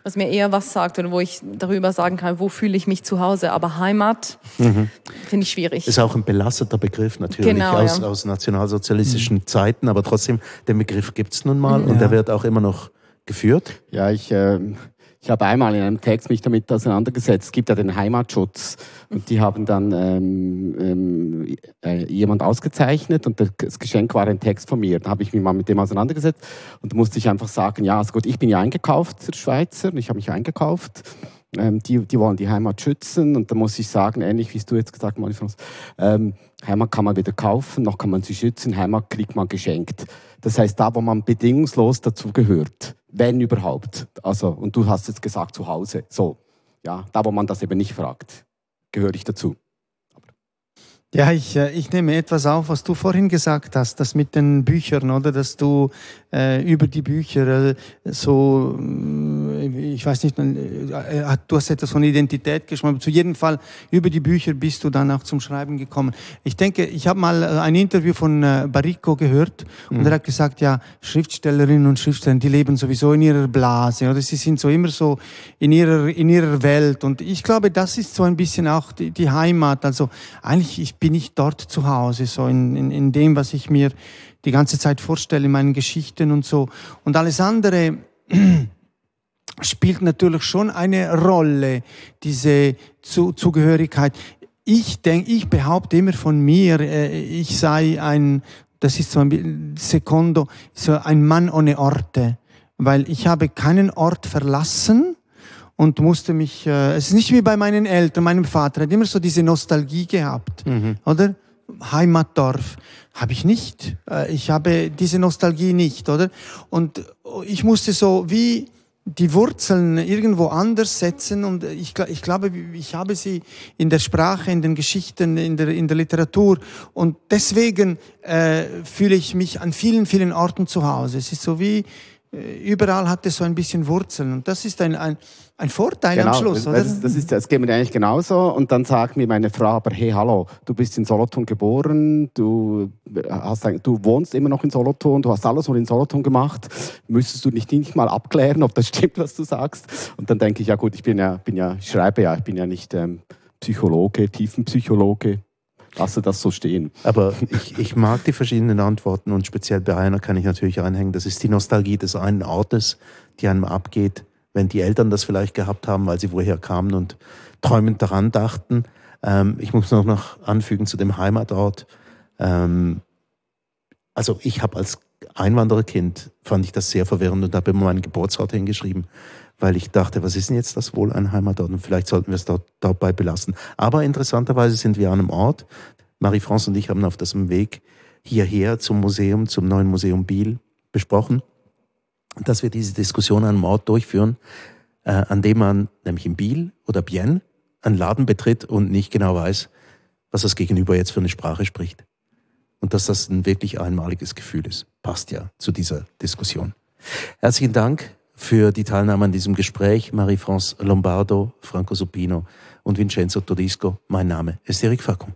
was mir eher was sagt oder wo ich darüber sagen kann, wo fühle ich mich zu Hause. Aber Heimat mhm. finde ich schwierig. Ist auch ein belasteter Begriff natürlich genau, aus, ja. aus nationalsozialistischen mhm. Zeiten, aber trotzdem, den Begriff gibt es nun mal mhm. und der wird auch immer noch geführt. Ja, ich, äh, ich habe einmal in einem Text mich damit auseinandergesetzt. Es gibt ja den Heimatschutz und die haben dann ähm, ähm, äh, jemand ausgezeichnet und das Geschenk war ein Text von mir. Da habe ich mich mal mit dem auseinandergesetzt und da musste ich einfach sagen, ja, also gut, ich bin ja eingekauft, Schweizer, ich habe mich eingekauft die, die wollen die Heimat schützen. Und da muss ich sagen, ähnlich wie du jetzt gesagt hast, ähm, Heimat kann man weder kaufen, noch kann man sie schützen. Heimat kriegt man geschenkt. Das heißt, da, wo man bedingungslos dazu gehört, wenn überhaupt. Also, und du hast jetzt gesagt, zu Hause. So, ja, da, wo man das eben nicht fragt, gehöre ich dazu. Ja, ich, äh, ich nehme etwas auf, was du vorhin gesagt hast, das mit den Büchern, oder? Dass du äh, über die Bücher äh, so, äh, ich weiß nicht, äh, äh, du hast etwas von Identität geschrieben, aber zu jedem Fall über die Bücher bist du dann auch zum Schreiben gekommen. Ich denke, ich habe mal ein Interview von äh, Barrico gehört mhm. und er hat gesagt, ja, Schriftstellerinnen und Schriftsteller, die leben sowieso in ihrer Blase, oder? Sie sind so immer so in ihrer, in ihrer Welt und ich glaube, das ist so ein bisschen auch die, die Heimat. Also eigentlich, ich bin ich dort zu Hause, so in, in, in dem, was ich mir die ganze Zeit vorstelle, in meinen Geschichten und so. Und alles andere <clears throat> spielt natürlich schon eine Rolle, diese Zugehörigkeit. Ich denke, ich behaupte immer von mir, äh, ich sei ein, das ist so ein Secondo, so ein Mann ohne Orte, weil ich habe keinen Ort verlassen und musste mich, äh, es ist nicht wie bei meinen Eltern, meinem Vater, hat immer so diese Nostalgie gehabt, mhm. oder? Heimatdorf habe ich nicht. Äh, ich habe diese Nostalgie nicht, oder? Und ich musste so wie die Wurzeln irgendwo anders setzen und ich, ich glaube, ich habe sie in der Sprache, in den Geschichten, in der, in der Literatur und deswegen äh, fühle ich mich an vielen, vielen Orten zu Hause. Es ist so wie, überall hat es so ein bisschen Wurzeln. Und das ist ein, ein, ein Vorteil genau, am Schluss, oder? Das, das, ist, das geht mir eigentlich genauso. Und dann sagt mir meine Frau, aber hey, hallo, du bist in Solothurn geboren, du, hast, du wohnst immer noch in Solothurn, du hast alles nur in Solothurn gemacht. Müsstest du nicht, nicht mal abklären, ob das stimmt, was du sagst? Und dann denke ich, ja gut, ich bin ja, bin ja ich schreibe ja, ich bin ja nicht ähm, Psychologe, Tiefenpsychologe lasse das so stehen. Aber ich, ich mag die verschiedenen Antworten und speziell bei einer kann ich natürlich einhängen. Das ist die Nostalgie des einen Ortes, die einem abgeht, wenn die Eltern das vielleicht gehabt haben, weil sie woher kamen und träumend daran dachten. Ähm, ich muss noch, noch anfügen zu dem Heimatort. Ähm, also ich habe als Einwandererkind fand ich das sehr verwirrend und habe immer meinen Geburtsort hingeschrieben weil ich dachte, was ist denn jetzt das wohl ein Heimatort? Und vielleicht sollten wir es dort, dabei belassen. Aber interessanterweise sind wir an einem Ort. Marie-France und ich haben auf diesem Weg hierher zum Museum, zum neuen Museum Biel besprochen, dass wir diese Diskussion an einem Ort durchführen, äh, an dem man, nämlich in Biel oder Bienne, einen Laden betritt und nicht genau weiß, was das Gegenüber jetzt für eine Sprache spricht. Und dass das ein wirklich einmaliges Gefühl ist. Passt ja zu dieser Diskussion. Herzlichen Dank für die Teilnahme an diesem Gespräch. Marie-France Lombardo, Franco Supino und Vincenzo Todisco. Mein Name ist Erik Fackung.